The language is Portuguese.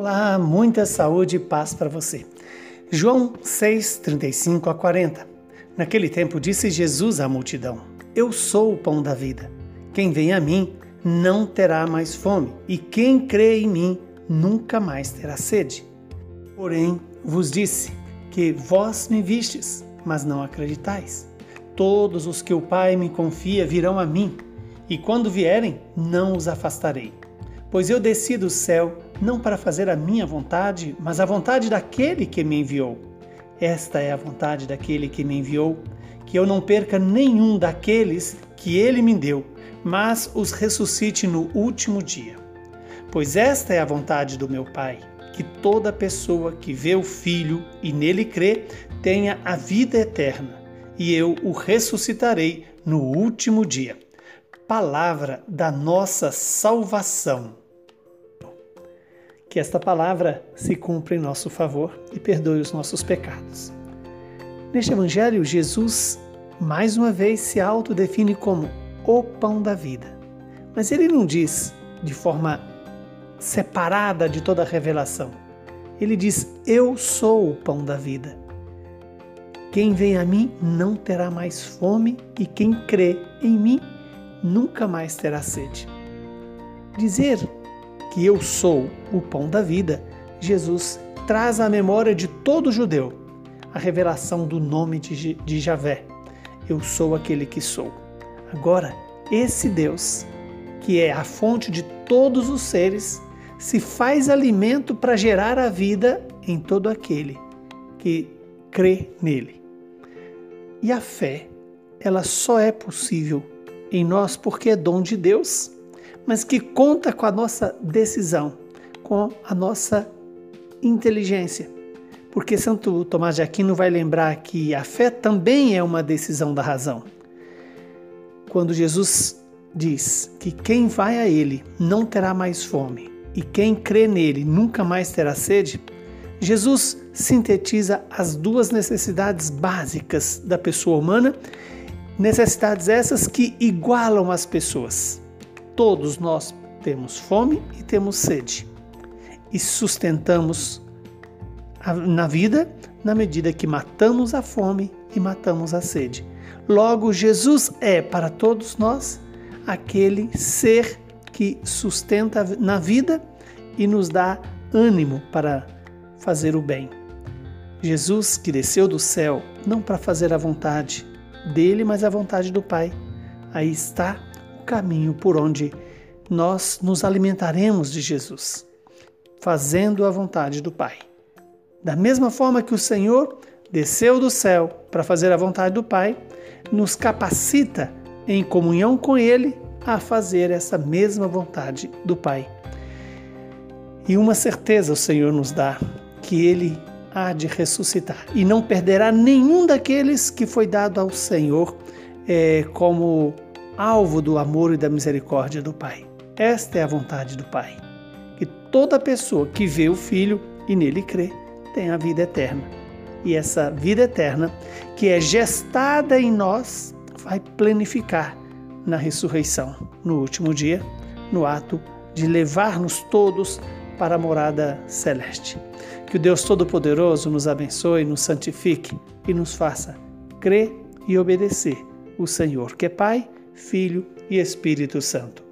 Olá, muita saúde e paz para você. João 6, 35 a 40. Naquele tempo disse Jesus à multidão: Eu sou o pão da vida. Quem vem a mim não terá mais fome, e quem crê em mim nunca mais terá sede. Porém, vos disse que vós me vistes, mas não acreditais. Todos os que o Pai me confia virão a mim, e quando vierem, não os afastarei. Pois eu desci do céu não para fazer a minha vontade, mas a vontade daquele que me enviou. Esta é a vontade daquele que me enviou, que eu não perca nenhum daqueles que ele me deu, mas os ressuscite no último dia. Pois esta é a vontade do meu Pai, que toda pessoa que vê o Filho e nele crê tenha a vida eterna, e eu o ressuscitarei no último dia. Palavra da nossa salvação. Que esta palavra se cumpra em nosso favor e perdoe os nossos pecados. Neste Evangelho, Jesus mais uma vez se autodefine como o pão da vida. Mas ele não diz de forma separada de toda a revelação. Ele diz: Eu sou o pão da vida. Quem vem a mim não terá mais fome, e quem crê em mim nunca mais terá sede. Dizer que eu sou o pão da vida, Jesus traz à memória de todo judeu a revelação do nome de, de Javé. Eu sou aquele que sou. Agora, esse Deus, que é a fonte de todos os seres, se faz alimento para gerar a vida em todo aquele que crê nele. E a fé, ela só é possível em nós porque é dom de Deus mas que conta com a nossa decisão, com a nossa inteligência. Porque Santo Tomás de Aquino vai lembrar que a fé também é uma decisão da razão. Quando Jesus diz que quem vai a Ele não terá mais fome e quem crê nele nunca mais terá sede, Jesus sintetiza as duas necessidades básicas da pessoa humana, necessidades essas que igualam as pessoas. Todos nós temos fome e temos sede. E sustentamos na vida na medida que matamos a fome e matamos a sede. Logo, Jesus é para todos nós aquele ser que sustenta na vida e nos dá ânimo para fazer o bem. Jesus que desceu do céu não para fazer a vontade dele, mas a vontade do Pai. Aí está caminho por onde nós nos alimentaremos de Jesus, fazendo a vontade do Pai. Da mesma forma que o Senhor desceu do céu para fazer a vontade do Pai, nos capacita em comunhão com Ele a fazer essa mesma vontade do Pai. E uma certeza o Senhor nos dá, que Ele há de ressuscitar e não perderá nenhum daqueles que foi dado ao Senhor é, como alvo do amor e da misericórdia do Pai. Esta é a vontade do Pai. Que toda pessoa que vê o Filho e nele crê tenha a vida eterna. E essa vida eterna, que é gestada em nós, vai planificar na ressurreição, no último dia, no ato de levar-nos todos para a morada celeste. Que o Deus Todo-Poderoso nos abençoe, nos santifique e nos faça crer e obedecer o Senhor, que é Pai Filho e Espírito Santo.